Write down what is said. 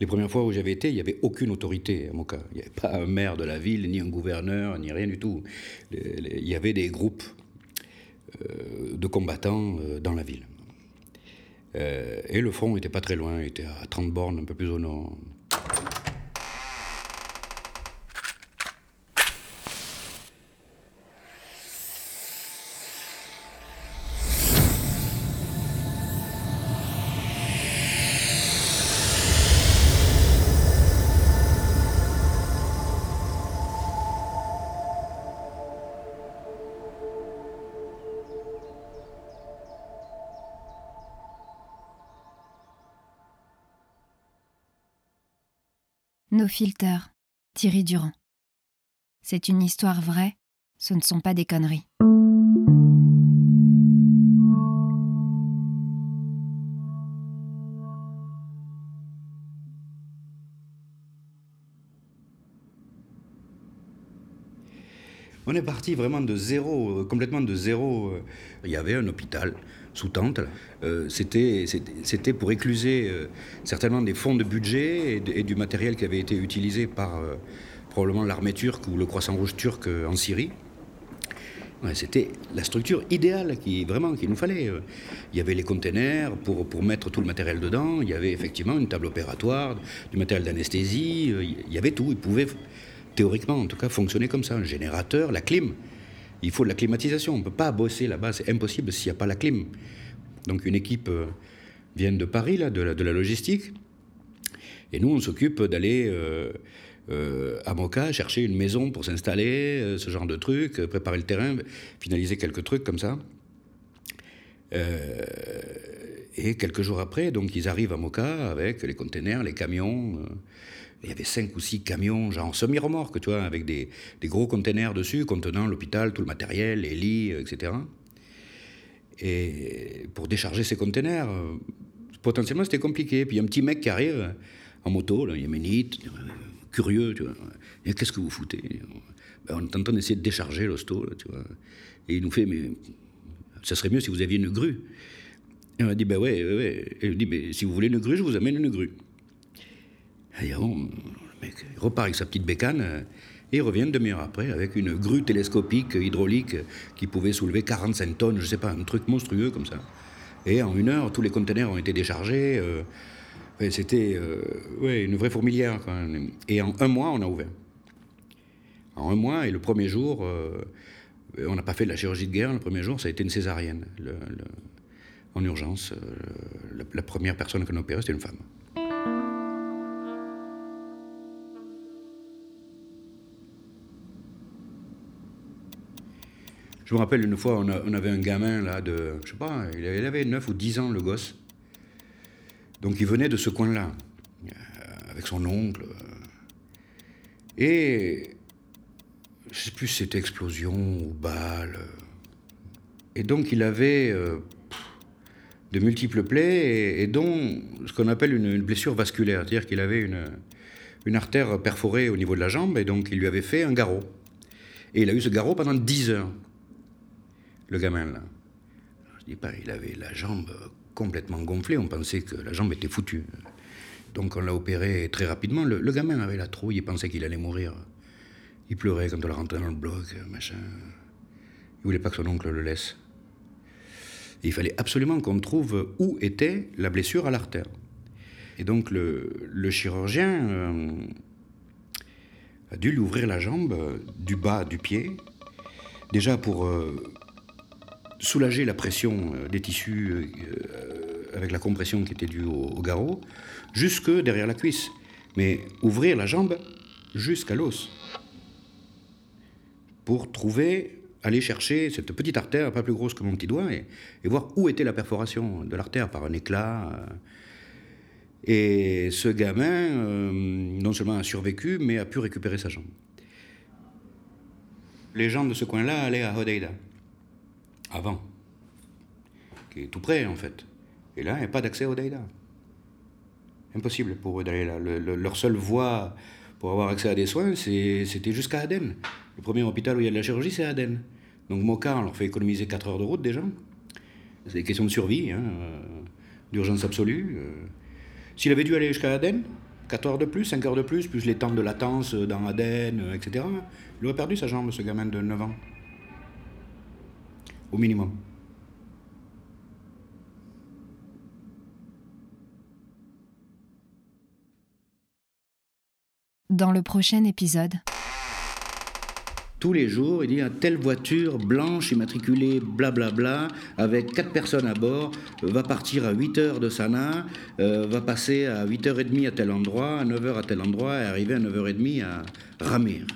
Les premières fois où j'avais été, il n'y avait aucune autorité à Moka. Il n'y avait pas un maire de la ville, ni un gouverneur, ni rien du tout. Il y avait des groupes euh, de combattants euh, dans la ville. Euh, et le front n'était pas très loin, il était à 30 bornes, un peu plus au nord. Nos filters, Thierry Durand. C'est une histoire vraie, ce ne sont pas des conneries. On est parti vraiment de zéro, euh, complètement de zéro. Euh. Il y avait un hôpital sous tente. Euh, c'était, pour écluser euh, certainement des fonds de budget et, du matériel qui avait été utilisé par probablement l'armée turque ou le Croissant Rouge turc en Syrie. c'était la structure idéale qui vraiment qu'il nous fallait. Il y avait les containers pour, pour mettre tout le matériel dedans. Il y avait effectivement une table opératoire, du matériel d'anesthésie. Il y avait tout. Il pouvait théoriquement, en tout cas, fonctionner comme ça. Un générateur, la clim il faut de la climatisation. On ne peut pas bosser là-bas, c'est impossible s'il n'y a pas la clim. Donc une équipe euh, vient de Paris, là, de, la, logistique, et nous, on s'occupe d'aller euh, euh, à Moka chercher une maison pour s'installer, ce genre de trucs, préparer le terrain, finaliser quelques trucs comme ça. et quelques jours après, donc ils arrivent à Moka avec les containers, les camions. Il y avait cinq ou six camions, genre semi-remorques, tu vois, avec des, gros containers dessus contenant l'hôpital, tout le matériel, les lits, etc. Et pour décharger ces containers, euh, potentiellement c'était compliqué. Puis il y a un petit mec qui arrive en moto, là, yéménite, curieux, tu vois. Qu'est-ce que vous foutez? Ben, On est en train d'essayer de décharger l'hosto, tu vois. Et il nous fait, mais ça serait mieux si vous aviez une grue. Et on a dit, ben ouais, ouais, ouais. Et il dit, mais si vous voulez une grue, je vous amène une grue. Et le mec repart avec sa petite bécane euh, et revient une demi-heure après avec une grue télescopique hydraulique qui pouvait soulever 45 tonnes, je sais pas, un truc monstrueux comme ça. Et en une heure, tous les conteneurs ont été déchargés. Euh, c'était euh, ouais, une vraie fourmilière. Et en un mois, on a ouvert. En un mois, et le premier jour, on n'a pas fait de la chirurgie de guerre. Le premier jour, ça a été une césarienne. en urgence, la, première personne qu'on a opérée, c'était une femme. Je me rappelle une fois, on, avait un gamin là de, je sais pas, il avait 9 ou 10 ans le gosse. Donc il venait de ce coin-là, euh, avec son oncle. Et je sais plus si c'était explosion ou balle. Et donc il avait euh, de multiples plaies et, dont ce qu'on appelle une, blessure vasculaire, c'est-à-dire qu'il avait une, une artère perforée au niveau de la jambe et donc il lui avait fait un garrot. Et il a eu ce garrot pendant 10 heures le gamin là. Je dis pas, il avait la jambe complètement gonflée, on pensait que la jambe était foutue. Donc on l'a opéré très rapidement. Le, gamin avait la trouille, il pensait qu'il allait mourir. Il pleurait quand on l'a rentré dans le bloc, machin. Il voulait pas que son oncle le laisse. il fallait absolument qu'on trouve où était la blessure à l'artère. Et donc le, chirurgien euh, a dû lui ouvrir la jambe du bas du pied, déjà pour euh, soulager la pression euh, des tissus euh, avec la compression qui était due au, garrot, jusque derrière la cuisse. Mais ouvrir la jambe jusqu'à l'os. Pour trouver, aller chercher cette petite artère, pas plus grosse que mon petit doigt, et, voir où était la perforation de l'artère par un éclat. Euh. Et ce gamin, non seulement a survécu, mais a pu récupérer sa jambe. Les gens de ce coin-là allaient à Hodeida avant, qui est tout près en fait. Et là, il n'y a pas d'accès au Daïda. Impossible pour eux d'aller là. leur seule voie pour avoir accès à des soins, c'était jusqu'à Aden. Le premier hôpital où il y a de la chirurgie, c'est Aden. Donc Moka, on leur fait économiser 4 heures de route déjà. C'est des questions de survie, hein, euh, d'urgence absolue. Euh. S'il avait dû aller jusqu'à Aden, 4 heures de plus, 5 heures de plus, plus les temps de latence dans Aden, etc. Il aurait perdu sa jambe, ce gamin de 9 ans. Au minimum. Dans le prochain épisode. Tous les jours, il y a telle voiture blanche immatriculée blablabla, avec quatre personnes à bord, va partir à 8h de Sanaa, euh, va passer à 8h30 à tel endroit, à 9h à tel endroit, et arriver à 9h30 à Ramir.